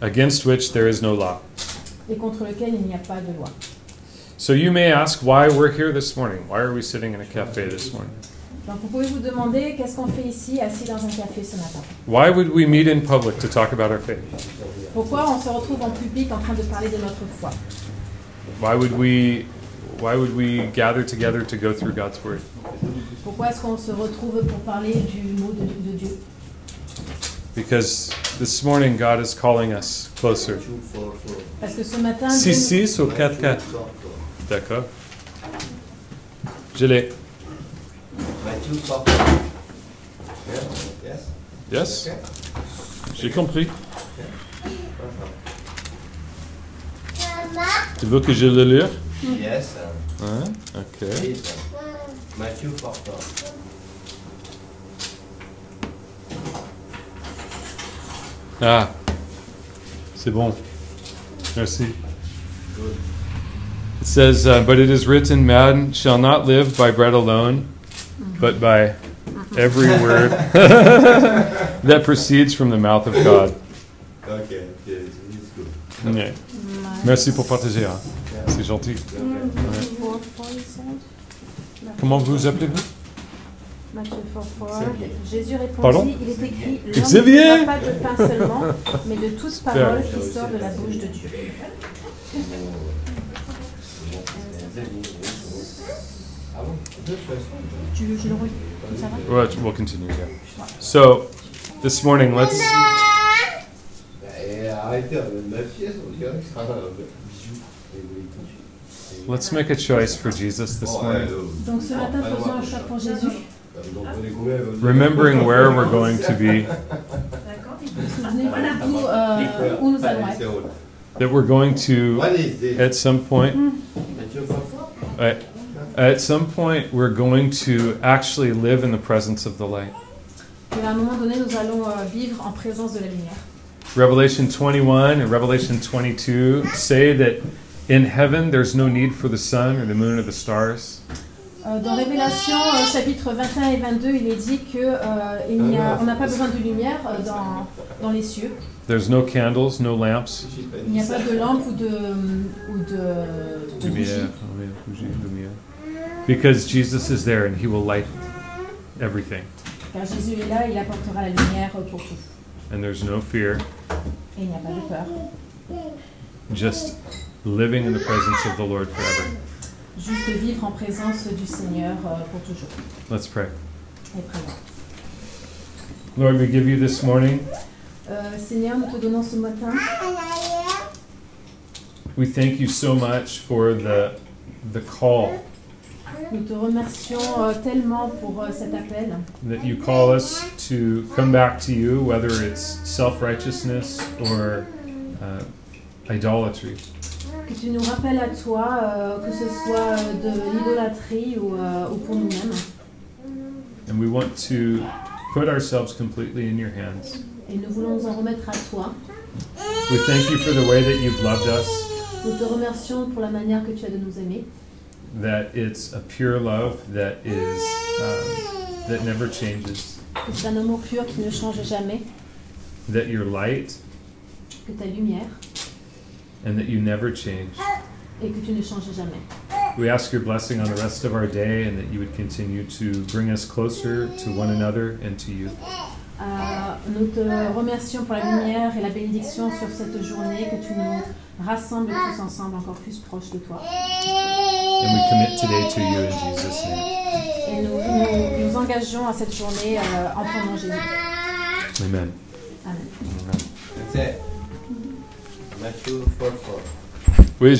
against which there is no law. et contre lequel il n'y a pas de loi. So you may ask why we're here this morning. Why are we sitting in a cafe this morning? Donc vous pouvez vous demander qu'est-ce qu'on fait ici assis dans un café ce matin. Why would we meet in public to talk about our faith? Pourquoi on se retrouve en public en train de parler de notre foi Why would we why would we gather together to go through God's word? Pourquoi est-ce qu'on se retrouve pour parler du mot de, de Dieu Because this morning God is calling us closer. Parce que ce matin, Si Dieu, 6 ou 4 4. D'accord. Je l'ai. Matthew 4. Yes? J'ai compris. Tu veux que je le lire? Yes. um, Hein? Ok. please, um, Matthew 4. Ah. C'est bon. Merci. Good. It says, uh, But it is written, man shall not live by bread alone, but by every [laughs] word that proceeds from the mouth of God. Okay, yes, it's good. Ouais. Merci pour partager. hein. C'est gentil. Comment vous appelez-vous? Matthieu 4, 4. Jésus répondit, Pardon? il est écrit, l'homme ne pas de pain seulement, mais de toute parole qui sort de la bouche de Dieu. Bon Deux choses. Tu veux que je le relis? Ça va? Well, we'll continue. Yeah. So, this morning, let's let's make a choice for Jesus this morning. Donc ce matin, faisons un choix pour Jésus. vous en prenez combien, vous Remembering where we're going to be, Souvenez-vous d'où euh, où nous allons être. that we're going to, at some point, at, at some point, we're going to actually live in the presence of the light. Et à un moment donné, nous allons euh, vivre en présence de la lumière. Revelation 21 and Revelation 22 say that in heaven there's no need for the sun or the moon or the stars. Euh, dans Révélation, euh, chapitre 21 et 22, il est dit que euh, il n'y a- on n'a pas besoin de lumière euh, dans, dans les cieux. There's no candles, no lamps. Il n'y a pas de lampe ou de, ou de, de bougie. Lumière, bougie, lumière. Because Jesus is there and he will light everything. Car Jésus est là, il apportera la lumière pour tout. And there's no fear, Et il n'y a pas de peur. just living in the presence of the Lord forever. Juste vivre en présence du Seigneur euh, pour toujours. Let's pray. Et. Lord, we give you this morning. Euh, Seigneur, nous te donnons ce matin. We thank you so much for the the call Nous te remercions euh, tellement pour euh, cet appel. that you call us to come back to you, whether it's self-righteousness or uh, idolatry. Que tu nous rappelles à toi, euh, que ce soit de l'idolâtrie ou, euh, ou pour nous-mêmes. And we want to put ourselves completely in your hands. Et nous voulons nous en remettre à toi. We thank you for the way that you've loved us, Nous te remercions pour la manière que tu as de nous aimer. that it's a pure love that is um, that never changes, Que c'est un amour pur qui ne change jamais. that you're light, Que ta lumière and that you never change. et que tu ne changes jamais. We ask your blessing on the rest of our day and that you would continue to bring us closer to one another and to you. Euh, nous te remercions pour la lumière et la bénédiction sur cette journée, que tu nous rassembles tous ensemble encore plus proches de toi. And we commit today to you in Jesus' name. Et nous nous, nous engageons à cette journée euh, en ton nom Jésus. Amen. Amen. Amen. That's it. 4 4. Oui,